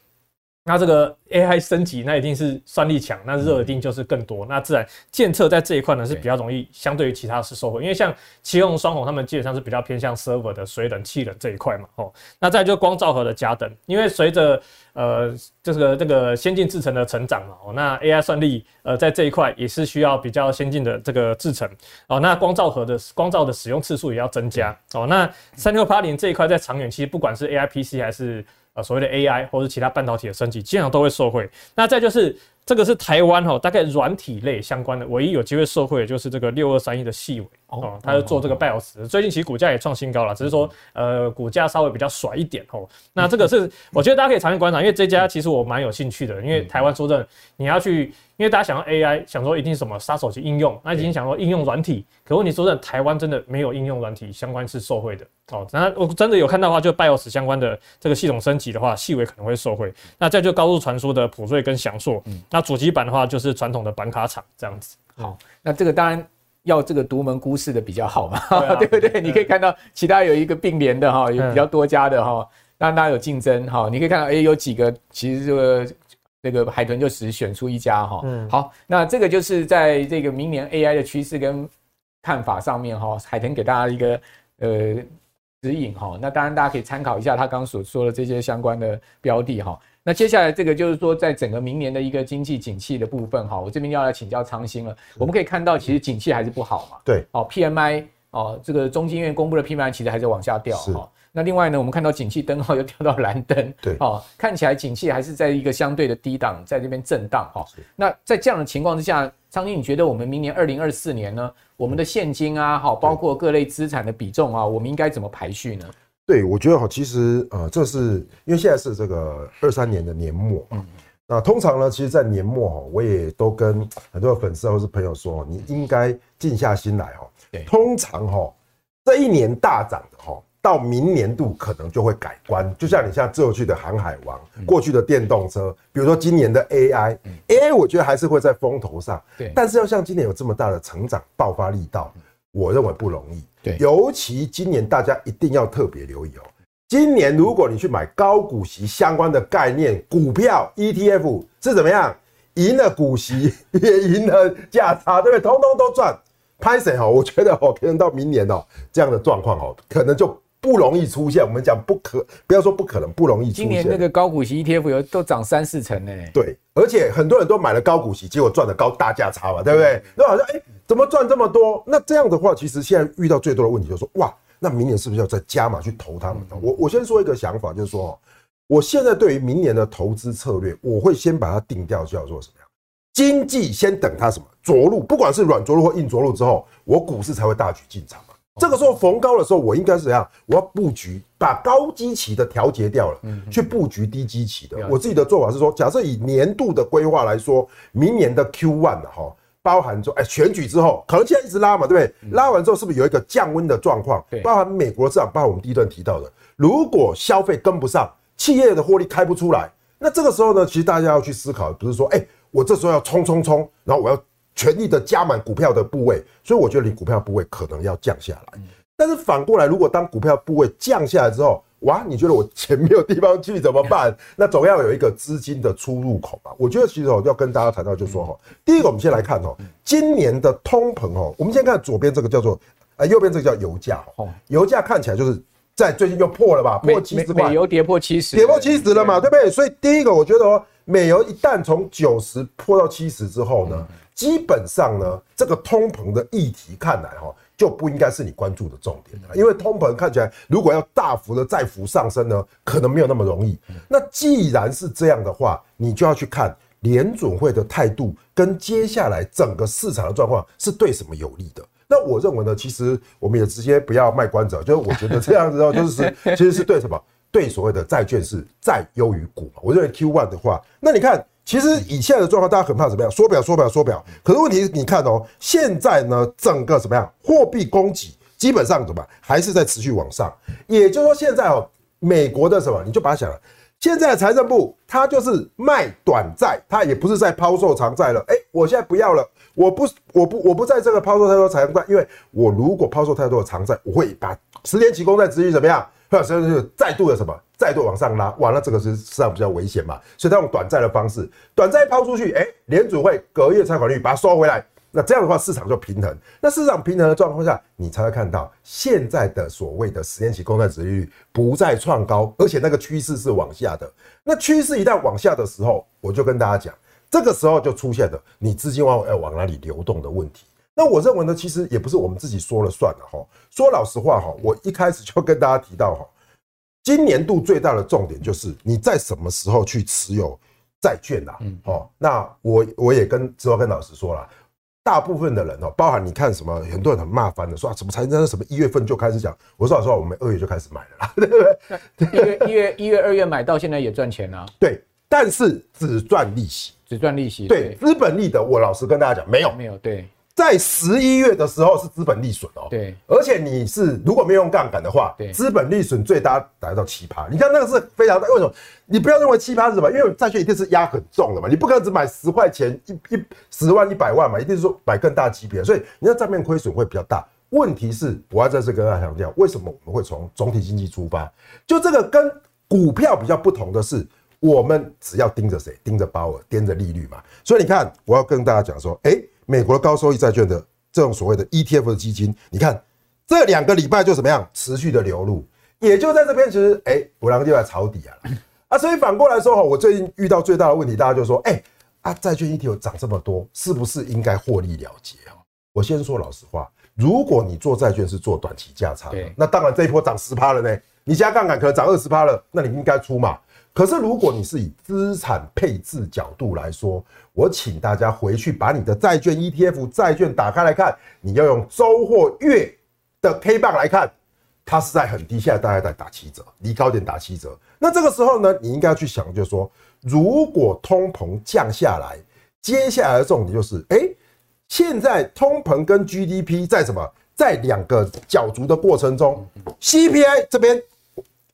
[SPEAKER 3] 那这个 AI 升级，那一定是算力强，那热一定就是更多，那自然监测在这一块呢是比较容易，相对于其他是受惠，因为像奇鋐双红他们基本上是比较偏向 server 的水冷、气冷这一块嘛，哦，那再就光照盒的加等，因为随着呃这个这个先进制程的成长嘛，哦，那 AI 算力呃在这一块也是需要比较先进的这个制程，哦，那光照盒的光照的使用次数也要增加，哦，那三六八零这一块在长远期不管是 AI PC 还是呃，所谓的 AI 或者其他半导体的升级，基本上都会受惠。那再就是。这个是台湾哈，大概软体类相关的，唯一有机会受惠的就是这个六二三一的细尾哦，它是做这个 BIOS，最近其实股价也创新高了，只是说呃股价稍微比较甩一点哦。那这个是我觉得大家可以长期观察，因为这家其实我蛮有兴趣的，因为台湾说真的，你要去，因为大家想要 AI，想说一定是什么杀手级应用，那已经想说应用软体，可问题说真的，台湾真的没有应用软体相关是受惠的哦。那我真的有看到的话，就 BIOS 相关的这个系统升级的话，细微可能会受惠。那再就高速传输的普瑞跟祥硕，那主机板的话，就是传统的板卡厂这样子。
[SPEAKER 1] 好，那这个当然要这个独门孤市的比较好嘛，对 <laughs> 不对？你可以看到其他有一个并联的哈，有比较多家的哈，当然大家有竞争哈。你可以看到，哎，有几个其实这个那个海豚就只选出一家哈。嗯，好，那这个就是在这个明年 AI 的趋势跟看法上面哈，海豚给大家一个呃指引哈。那当然大家可以参考一下他刚刚所说的这些相关的标的哈。那接下来这个就是说，在整个明年的一个经济景气的部分哈，我这边要来请教昌兴了。我们可以看到，其实景气还是不好嘛。对。哦，PMI 哦，这个中经院公布的 PMI 其实还是往下掉。是。那另外呢，我们看到景气灯号 <laughs> 又掉到蓝灯。对。哦，看起来景气还是在一个相对的低档，在这边震荡哈。那在这样的情况之下，昌兴，你觉得我们明年二零二四年呢，我们的现金啊，好，包括各类资产的比重啊，我们应该怎么排序呢？
[SPEAKER 2] 对，我觉得哈，其实呃，这是因为现在是这个二三年的年末，嗯，那通常呢，其实，在年末哈，我也都跟很多的粉丝或是朋友说，你应该静下心来哈。对，通常哈，这一年大涨的哈，到明年度可能就会改观。就像你像过去的航海王，过去的电动车，比如说今年的 AI，AI 我觉得还是会在风头上。对，但是要像今年有这么大的成长爆发力道，我认为不容易。对，尤其今年大家一定要特别留意哦。今年如果你去买高股息相关的概念股票 ETF 是怎么样？赢了股息 <laughs> 也赢了价差，对不对？通通都赚。拍谁哈？我觉得哦，可能到明年哦，这样的状况哦，可能就不容易出现。我们讲不可，不要说不可能，不容易出现。
[SPEAKER 1] 今年那个高股息 ETF 有都涨三四成呢。
[SPEAKER 2] 对，而且很多人都买了高股息，结果赚了高大价差嘛，对不对？那好像哎，怎么赚这么多？那这样的话，其实现在遇到最多的问题就是说，哇，那明年是不是要再加码去投他们？我我先说一个想法，就是说，我现在对于明年的投资策略，我会先把它定掉叫做什么？经济先等它什么着陆，不管是软着陆或硬着陆之后，我股市才会大举进场嘛。这个时候逢高的时候，我应该是怎样？我要布局，把高基期的调节掉了，去布局低基期的。我自己的做法是说，假设以年度的规划来说，明年的 Q one 哈，包含说，哎，选举之后，可能现在一直拉嘛，对不对？拉完之后是不是有一个降温的状况？包含美国市场，包含我们第一段提到的，如果消费跟不上，企业的获利开不出来，那这个时候呢，其实大家要去思考，不是说，哎。我这时候要冲冲冲，然后我要全力的加满股票的部位，所以我觉得你股票部位可能要降下来。但是反过来，如果当股票部位降下来之后，哇，你觉得我钱没有地方去怎么办？<laughs> 那总要有一个资金的出入口吧。我觉得其实哦，要跟大家谈到就是说哈，第一个我们先来看哦，今年的通膨哦，我们先看左边这个叫做呃，右边这个叫油价哦，油价看起来就是在最近又破了吧，破七十块，
[SPEAKER 1] 美油跌破七十，
[SPEAKER 2] 跌破七十了嘛，对不对？所以第一个我觉得哦。美油一旦从九十破到七十之后呢，基本上呢，这个通膨的议题看来哈，就不应该是你关注的重点了。因为通膨看起来如果要大幅的再幅上升呢，可能没有那么容易。那既然是这样的话，你就要去看联准会的态度跟接下来整个市场的状况是对什么有利的。那我认为呢，其实我们也直接不要卖关子，就是我觉得这样子哦，就是其实是对什么？对所谓的债券是债优于股嘛？我认为 Q one 的话，那你看，其实以现在的状况，大家很怕怎么样？缩表，缩表，缩表。可是问题是，你看哦，现在呢，整个怎么样？货币供给基本上怎么还是在持续往上。也就是说，现在哦，美国的什么？你就把它想了，现在的财政部它就是卖短债，它也不是在抛售长债了。哎，我现在不要了，我不，我不，我不在这个抛售太多长债，因为我如果抛售太多的长债，我会把十年期公债殖利率怎么样？所以就再度的什么，再度往上拉，哇，那这个是市场比较危险嘛。所以他用短债的方式，短债抛出去，哎，联储会隔夜拆款率把它收回来，那这样的话市场就平衡。那市场平衡的状况下，你才会看到现在的所谓的十年期公债殖利率不再创高，而且那个趋势是往下的。那趋势一旦往下的时候，我就跟大家讲，这个时候就出现了你资金往要往哪里流动的问题。那我认为呢，其实也不是我们自己说了算的哈。说老实话哈，我一开始就跟大家提到哈，今年度最大的重点就是你在什么时候去持有债券呐？嗯，哦，那我我也跟之后跟老师说了，大部分的人哦，包含你看什么，很多人很骂翻的，说啊，什么财政什么一月份就开始讲，我说老实话，我们二月就开始买了啦，对不对？<laughs>
[SPEAKER 1] 一月一月一月二月买到现在也赚钱啊。
[SPEAKER 2] 对，但是只赚利息，
[SPEAKER 1] 只赚利息。
[SPEAKER 2] 对，资本利得，我老实跟大家讲，没有，
[SPEAKER 1] 没有，对。
[SPEAKER 2] 在十一月的时候是资本利损哦，
[SPEAKER 1] 对，
[SPEAKER 2] 而且你是如果没有用杠杆的话，对，资本利损最大达到七趴，你看那个是非常大。为什么？你不要认为七趴是什么？因为债券一定是压很重的嘛，你不可能只买十块钱一一十万一百万嘛，一定是说买更大级别，所以你的账面亏损会比较大。问题是，我要再次跟大家强调，为什么我们会从总体经济出发？就这个跟股票比较不同的是，我们只要盯着谁？盯着鲍尔，盯着利率嘛。所以你看，我要跟大家讲说，哎。美国的高收益债券的这种所谓的 ETF 的基金，你看这两个礼拜就怎么样持续的流入，也就在这边，其实哎，我两个就在抄底啊啊，所以反过来说哈，我最近遇到最大的问题，大家就说，哎啊，债券 ETF 涨这么多，是不是应该获利了结啊？我先说老实话，如果你做债券是做短期价差的，那当然这一波涨十趴了呢，你加杠杆可能涨二十趴了，那你应该出嘛。可是，如果你是以资产配置角度来说，我请大家回去把你的债券 ETF 债券打开来看，你要用周或月的 K 棒来看，它是在很低，现在大概在打七折，离高点打七折。那这个时候呢，你应该要去想，就是说，如果通膨降下来，接下来的重点就是，哎，现在通膨跟 GDP 在什么，在两个角逐的过程中，CPI 这边。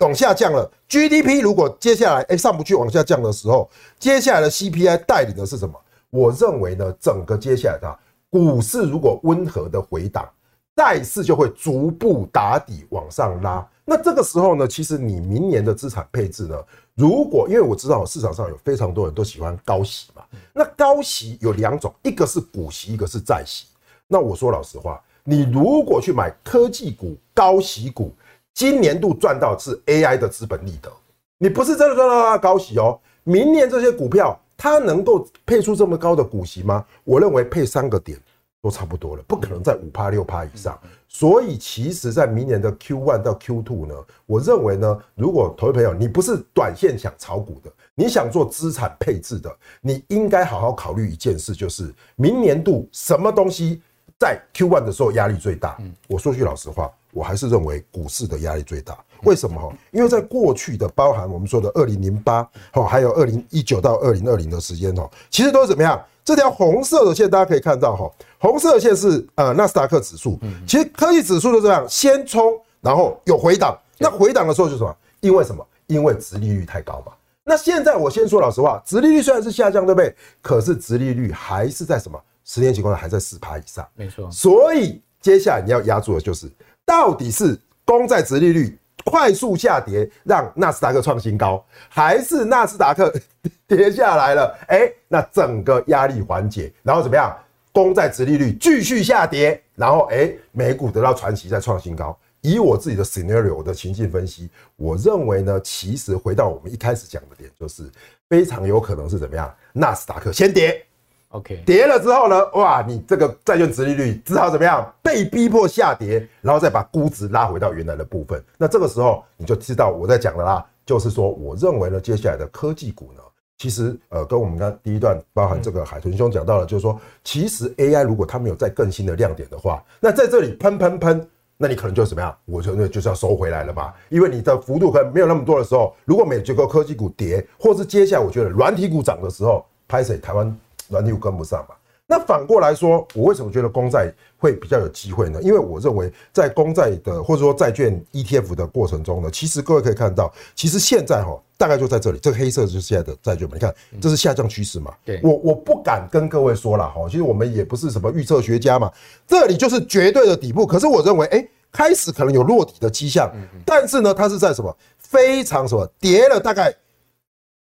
[SPEAKER 2] 往下降了，GDP 如果接下来哎上不去往下降的时候，接下来的 CPI 带领的是什么？我认为呢，整个接下来的股市如果温和的回档，债市就会逐步打底往上拉。那这个时候呢，其实你明年的资产配置呢，如果因为我知道市场上有非常多人都喜欢高息嘛，那高息有两种，一个是股息，一个是债息。那我说老实话，你如果去买科技股、高息股，今年度赚到是 AI 的资本利得，你不是真的赚到它高息哦。明年这些股票它能够配出这么高的股息吗？我认为配三个点。都差不多了，不可能在五趴六趴以上。所以，其实，在明年的 Q one 到 Q two 呢，我认为呢，如果投资朋友你不是短线想炒股的，你想做资产配置的，你应该好好考虑一件事，就是明年度什么东西在 Q one 的时候压力最大。我说句老实话，我还是认为股市的压力最大。为什么哈？因为在过去的包含我们说的二零零八，好，还有二零一九到二零二零的时间哦，其实都是怎么样？这条红色的线大家可以看到哈，红色的线是呃纳斯达克指数，其实科技指数就这样，先冲，然后有回档。那回档的时候就是什么？因为什么？因为殖利率太高嘛。那现在我先说老实话，殖利率虽然是下降，对不对？可是殖利率还是在什么？十年期公债还在四趴以上。没错。所以接下来你要压住的就是，到底是公债殖利率。快速下跌，让纳斯达克创新高，还是纳斯达克 <laughs> 跌下来了？哎、那整个压力缓解，然后怎么样？公债殖利率继续下跌，然后哎、美股得到传奇再创新高。以我自己的 scenario 的情境分析，我认为呢，其实回到我们一开始讲的点，就是非常有可能是怎么样？纳斯达克先跌。OK，跌了之后呢，哇，你这个债券殖利率只好怎么样？被逼迫下跌，然后再把估值拉回到原来的部分。那这个时候你就知道我在讲的啦，就是说，我认为呢，接下来的科技股呢，其实呃，跟我们刚第一段包含这个海豚兄讲到了，就是说，其实 AI 如果它没有再更新的亮点的话，那在这里喷喷喷，那你可能就怎么样？我觉得就是要收回来了嘛，因为你的幅度可能没有那么多的时候，如果每结构科技股跌，或是接下来我觉得软体股涨的时候，拍谁台湾？软体股跟不上嘛？那反过来说，我为什么觉得公债会比较有机会呢？因为我认为在公债的或者说债券 ETF 的过程中呢，其实各位可以看到，其实现在哈大概就在这里，这个黑色就是现在的债券嘛。你看，这是下降趋势嘛？对，我我不敢跟各位说了哈，其实我们也不是什么预测学家嘛，这里就是绝对的底部。可是我认为，哎，开始可能有落底的迹象，但是呢，它是在什么非常什么跌了大概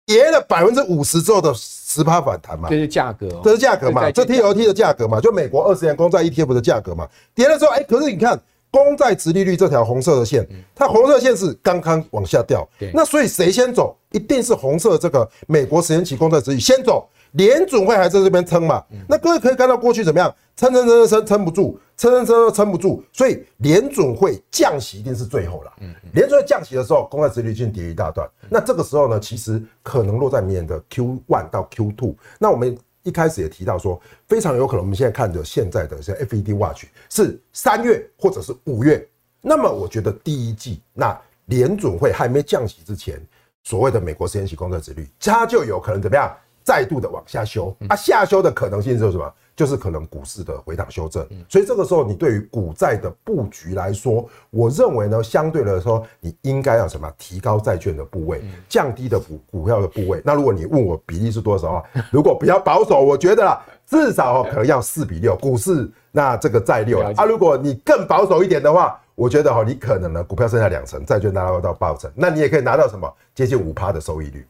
[SPEAKER 2] 跌了百分之五十之后的。十趴反弹嘛，这是价格，这是价格嘛，这 T O T 的价格嘛，就美国二十年公债 ETF 的价格嘛，跌了之后，哎，可是你看公债殖利率这条红色的线，它红色线是刚刚往下掉，那所以谁先走，一定是红色这个美国十年期公债殖利率。先走。联准会还在这边撑嘛？那各位可以看到过去怎么样？撑撑撑撑撑不住，撑撑撑撑不住，所以联准会降息一定是最后了。联准会降息的时候，公债殖利率先跌一大段。那这个时候呢，其实可能落在明年的 Q one 到 Q two。那我们一开始也提到说，非常有可能我们现在看着现在的像 FED Watch 是三月或者是五月。那么我觉得第一季那联准会还没降息之前，所谓的美国十年期公债殖利率，它就有可能怎么样？再度的往下修，啊，下修的可能性是什么？就是可能股市的回档修正。所以这个时候，你对于股债的布局来说，我认为呢，相对来说，你应该要什么？提高债券的部位，降低的股股票的部位。那如果你问我比例是多少啊？如果比较保守，我觉得啦，至少可能要四比六，股市那这个债六啊。如果你更保守一点的话，我觉得哈，你可能呢，股票剩下两成，债券拿到到八成，那你也可以拿到什么？接近五趴的收益率。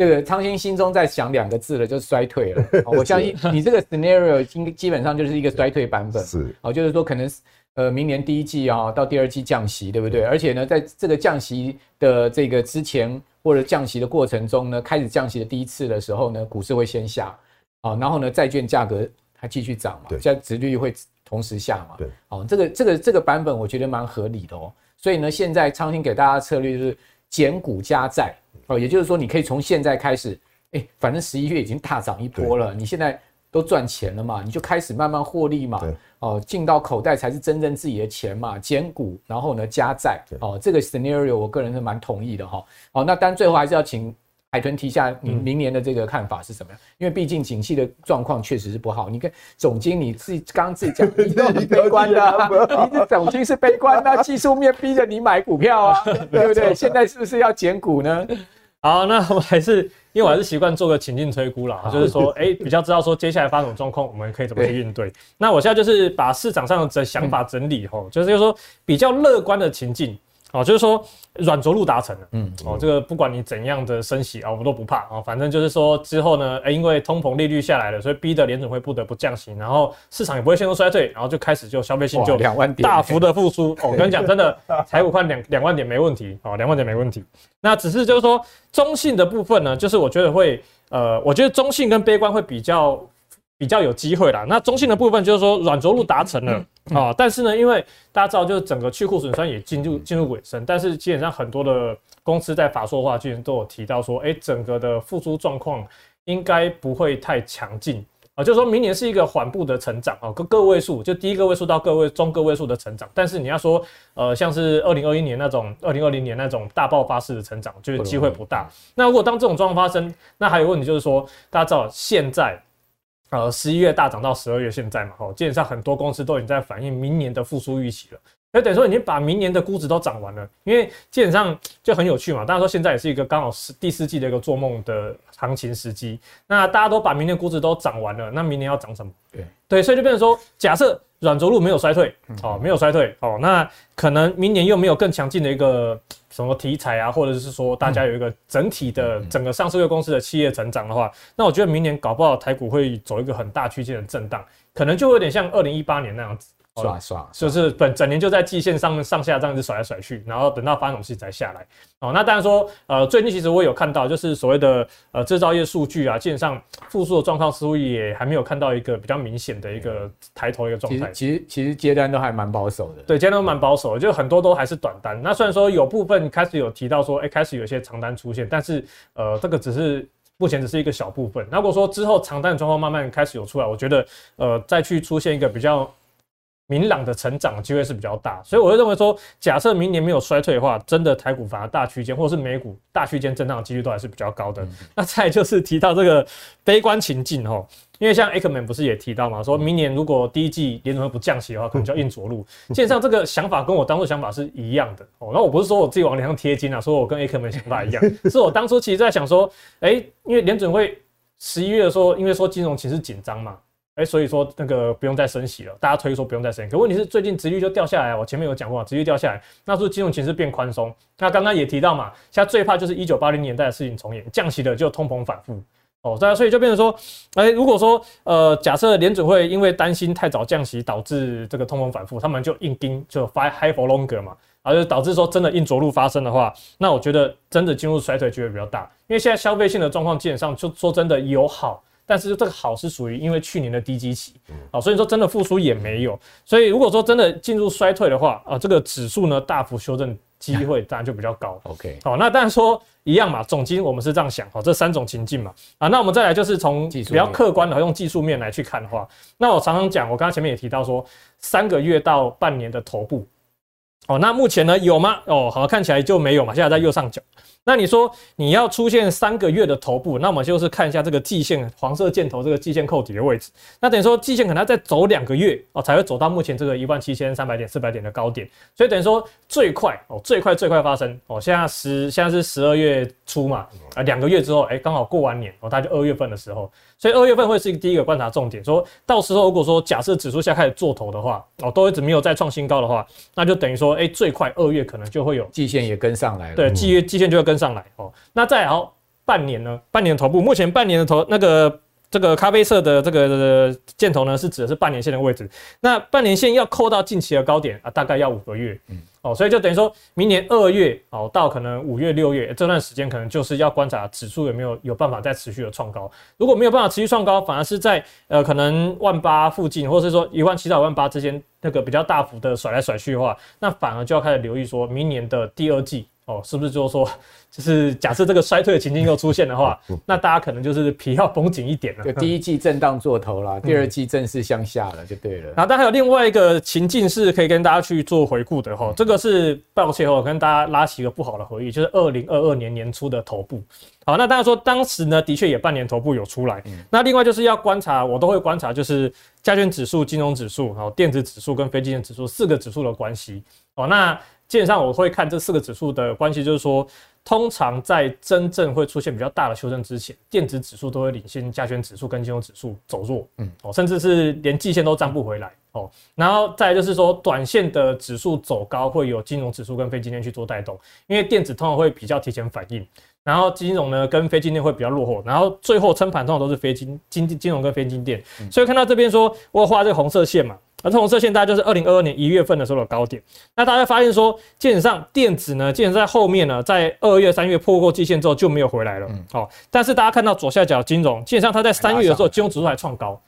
[SPEAKER 2] 好。这个昌兴心中在想两个字了，就是衰退了。<laughs> 我相信你这个 scenario 基基本上就是一个衰退版本。是，哦，就是说可能呃明年第一季啊到第二季降息，对不对？而且呢，在这个降息的这个之前或者降息的过程中呢，开始降息的第一次的时候呢，股市会先下，啊，然后呢债券价格还继续涨嘛，现在殖利率会同时下嘛。对，哦，这个这个这个版本我觉得蛮合理的哦。所以呢，现在昌兴给大家的策略就是减股加债。哦，也就是说，你可以从现在开始，哎，反正十一月已经大涨一波了，你现在都赚钱了嘛，你就开始慢慢获利嘛。哦，进到口袋才是真正自己的钱嘛。减股，然后呢加债。哦，这个 scenario 我个人是蛮同意的哈。哦，那当然最后还是要请海豚提下你明年的这个看法是什么样？因为毕竟景气的状况确实是不好。你看总经理自己刚刚自己讲，<laughs> 你都很悲观的，你这总经是悲观，那技术面逼着你买股票啊，<laughs> 对不对？现在是不是要减股呢？
[SPEAKER 3] 好，那我们还是，因为我还是习惯做个情境推估啦，就是说，哎，比较知道说接下来发生状况，我们可以怎么去应对。那我现在就是把市场上的想法整理吼，就是说比较乐观的情境，哦，就是说软着陆达成了，嗯，哦，这个不管你怎样的升息啊，我们都不怕啊，反正就是说之后呢，哎，因为通膨利率下来了，所以逼得联准会不得不降息，然后市场也不会陷入衰退，然后就开始就消费性就两万点大幅的复苏。哦，我跟你讲，真的 <laughs> 台股快两两万点没问题，哦，两万点没问题。那只是就是说中性的部分呢，就是我觉得会，呃，我觉得中性跟悲观会比较。比较有机会啦。那中性的部分就是说软着陆达成了啊，但是呢，因为大家知道，就是整个去库存虽然也进入进入尾声，但是基本上很多的公司在法说话之前都有提到说，哎，整个的复苏状况应该不会太强劲啊，就是说明年是一个缓步的成长啊，个个位数，就第一个位数到个位中个位数的成长。但是你要说，呃，像是二零二一年那种，二零二零年那种大爆发式的成长，就是机会不大。那如果当这种状况发生，那还有问题就是说，大家知道现在。呃，十一月大涨到十二月，现在嘛，吼，基本上很多公司都已经在反映明年的复苏预期了。那等于说已经把明年的估值都涨完了，因为基本上就很有趣嘛。大家说现在也是一个刚好是第四季的一个做梦的行情时机。那大家都把明年估值都涨完了，那明年要涨什么？对对，所以就变成说，假设软着陆没有衰退，哦，没有衰退，哦，那可能明年又没有更强劲的一个。什么题材啊，或者是说大家有一个整体的整个上市公司的企业成长的话，那我觉得明年搞不好台股会走一个很大区间的震荡，可能就会有点像二零一八年那样子。
[SPEAKER 1] 刷刷，
[SPEAKER 3] 就是本整年就在季线上上下这样子甩来甩去，然后等到发生什么事才下来。哦，那当然说，呃，最近其实我有看到，就是所谓的呃制造业数据啊，基本上复苏的状况似乎也还没有看到一个比较明显的一个抬头一个状态。
[SPEAKER 1] 其实其实接单都还蛮保守的，
[SPEAKER 3] 对，接单都蛮保守的，就很多都还是短单。那虽然说有部分开始有提到说，哎、欸，开始有一些长单出现，但是呃，这个只是目前只是一个小部分。那如果说之后长单的状况慢慢开始有出来，我觉得呃，再去出现一个比较。明朗的成长机会是比较大，所以我会认为说，假设明年没有衰退的话，真的台股反而大区间，或者是美股大区间震荡的几率都还是比较高的。嗯、那再就是提到这个悲观情境哦，因为像 Akerman 不是也提到嘛，说明年如果第一季联准会不降息的话，可能就要硬着陆。基本上这个想法跟我当初想法是一样的哦。那我不是说我自己往脸上贴金啊，说我跟 Akerman 想法一样，<laughs> 是我当初其实在想说，哎、欸，因为联准会十一月的时候，因为说金融情势紧张嘛。哎，所以说那个不用再升息了，大家推说不用再升。可问题是最近殖利率就掉下来，我前面有讲过，殖利率掉下来，那是不是金融形势变宽松？那刚刚也提到嘛，现在最怕就是一九八零年代的事情重演，降息的就通膨反复哦。大家所以就变成说，哎，如果说呃，假设联准会因为担心太早降息导致这个通膨反复，他们就硬盯就 fight high for longer 嘛，然后就导致说真的硬着陆发生的话，那我觉得真的进入衰退机会比较大，因为现在消费性的状况基本上就说真的有好。但是这个好是属于因为去年的低基期，啊，所以说真的复苏也没有。所以如果说真的进入衰退的话，啊，这个指数呢大幅修正机会 <laughs> 当然就比较高。OK，好，那当然说一样嘛，总经我们是这样想，好，这三种情境嘛，啊，那我们再来就是从比较客观的用技术面来去看的话，那我常常讲，我刚刚前面也提到说，三个月到半年的头部，哦，那目前呢有吗？哦，好，看起来就没有嘛，现在在右上角。那你说你要出现三个月的头部，那我们就是看一下这个季线黄色箭头这个季线扣底的位置。那等于说季线可能要再走两个月哦，才会走到目前这个一万七千三百点、四百点的高点。所以等于说最快哦，最快最快发生哦，现在十现在是十二月初嘛，啊，两个月之后，哎，刚好过完年哦，大概就二月份的时候。所以二月份会是第一个观察重点，说到时候如果说假设指数下开始做头的话，哦，都一直没有再创新高的话，那就等于说，哎，最快二月可能就会有
[SPEAKER 1] 季线也跟上来了。
[SPEAKER 3] 对，季月季线就会跟上来哦。那再好半年呢？半年头部，目前半年的头那个。这个咖啡色的这个箭头呢，是指的是半年线的位置。那半年线要扣到近期的高点啊，大概要五个月。嗯，哦，所以就等于说明年二月哦，到可能五月、六月这段时间，可能就是要观察指数有没有有办法再持续的创高。如果没有办法持续创高，反而是在呃可能万八附近，或者是说一万七到万八之间那个比较大幅的甩来甩去的话，那反而就要开始留意说明年的第二季。哦，是不是就是说，<laughs> 就是假设这个衰退的情境又出现的话，那大家可能就是皮要绷紧一点了。
[SPEAKER 1] 就第一季震荡做头了，第二季正式向下了，就对了。
[SPEAKER 3] 然后，但还有另外一个情境是可以跟大家去做回顾的哈。这个是抱歉哦，跟大家拉起一个不好的回忆，就是二零二二年年初的头部。好，那大家说当时呢，的确也半年头部有出来。那另外就是要观察，我都会观察，就是加权指数、金融指数、然后电子指数跟非金融指数四个指数的关系。哦，那。基本上我会看这四个指数的关系，就是说，通常在真正会出现比较大的修正之前，电子指数都会领先加权指数跟金融指数走弱，嗯，哦，甚至是连季线都站不回来，哦。然后再来就是说，短线的指数走高会有金融指数跟非金电去做带动，因为电子通常会比较提前反应，然后金融呢跟非金电会比较落后，然后最后撑盘通常都是非金金金融跟非金电。所以看到这边说，我画这个红色线嘛。而这红色线大概就是二零二二年一月份的时候的高点。那大家发现说，基本上电子呢，基本上在后面呢，在二月、三月破过季线之后就没有回来了。好，但是大家看到左下角金融，基本上它在三月的时候金融指数还创高。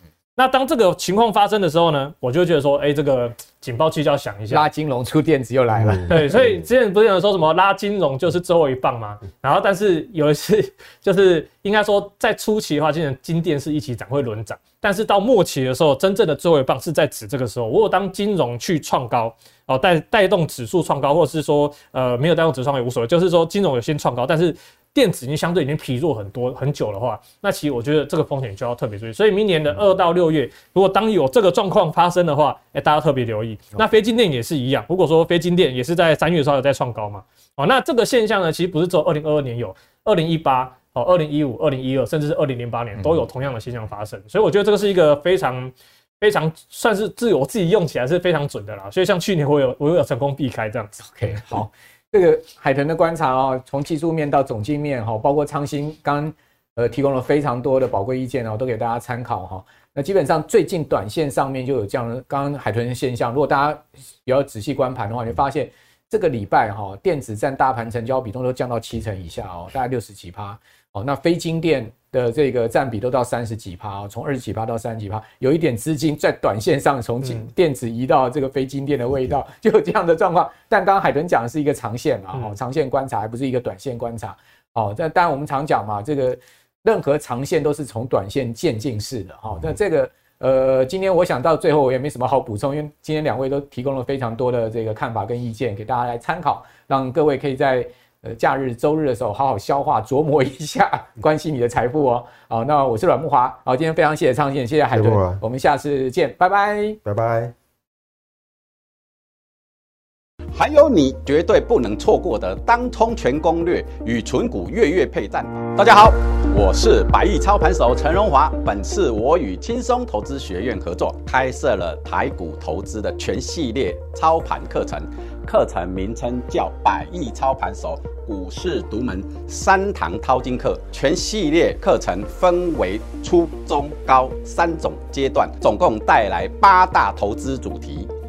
[SPEAKER 3] 那当这个情况发生的时候呢，我就觉得说，哎，这个警报器就要响一下，
[SPEAKER 1] 拉金融出电子又来了。
[SPEAKER 3] 对，所以之前不是有人说什么拉金融就是最后一棒吗？然后，但是有一次就是应该说在初期的话，今年金电是一起涨会轮涨，但是到末期的时候，真正的最后一棒是在指这个时候。如果当金融去创高，哦带带动指数创高，或者是说呃没有带动指数创高也无所谓，就是说金融有先创高，但是。电子已经相对已经疲弱很多很久的话，那其实我觉得这个风险就要特别注意。所以明年的二到六月，如果当有这个状况发生的话，哎，大家特别留意。那非金电也是一样，如果说非金电也是在三月的时候有在创高嘛，哦，那这个现象呢，其实不是只有二零二二年有，二零一八、哦，二零一五、二零一二，甚至是二零零八年都有同样的现象发生。所以我觉得这个是一个非常非常算是自我自己用起来是非常准的啦。所以像去年我有我有成功避开这样子。
[SPEAKER 1] OK，好。这个海豚的观察哦，从技术面到总经面哈，包括昌兴刚呃提供了非常多的宝贵意见哦，都给大家参考哈。那基本上最近短线上面就有这样的刚刚海豚的现象，如果大家比较仔细观盘的话，你会发现这个礼拜哈电子占大盘成交比重都降到七成以下哦，大概六十几趴哦。那非金电的这个占比都到三十几趴哦，从二十几趴到三十几趴，有一点资金在短线上从金电子移到这个非金电的味道，就有这样的状况。但刚刚海豚讲的是一个长线嘛，哦，长线观察，还不是一个短线观察。哦，但当然我们常讲嘛，这个任何长线都是从短线渐进式的。哈，那这个呃，今天我想到最后我也没什么好补充，因为今天两位都提供了非常多的这个看法跟意见给大家来参考，让各位可以在。呃，假日、周日的时候，好好消化、琢磨一下，关心你的财富哦。好，那我是阮木华。好，今天非常谢谢昌兴，谢谢海豚，我们下次见，拜拜，
[SPEAKER 2] 拜拜。
[SPEAKER 4] 还有你绝对不能错过的当冲全攻略与存股月月配战。大家好，我是百亿操盘手陈荣华。本次我与轻松投资学院合作，开设了台股投资的全系列操盘课程。课程名称叫“百亿操盘手股市独门三堂淘金课”，全系列课程分为初、中、高三种阶段，总共带来八大投资主题。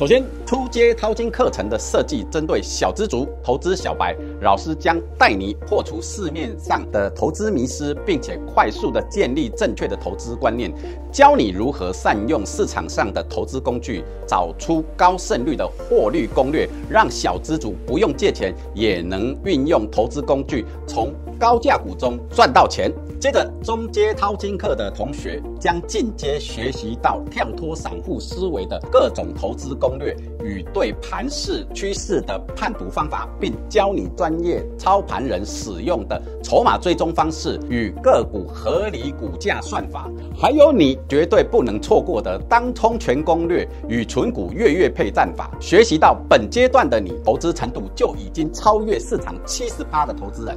[SPEAKER 4] 首先，初阶淘金课程的设计针对小资族、投资小白，老师将带你破除市面上的投资迷思，并且快速的建立正确的投资观念，教你如何善用市场上的投资工具，找出高胜率的获利攻略，让小资族不用借钱也能运用投资工具，从高价股中赚到钱。接着，中阶淘金课的同学将进阶学习到跳脱散户思维的各种投资攻略与对盘势趋势的判读方法，并教你专业操盘人使用的筹码追踪方式与个股合理股价算法，还有你绝对不能错过的当冲全攻略与存股月月配战法。学习到本阶段的你，投资程度就已经超越市场七十八的投资人。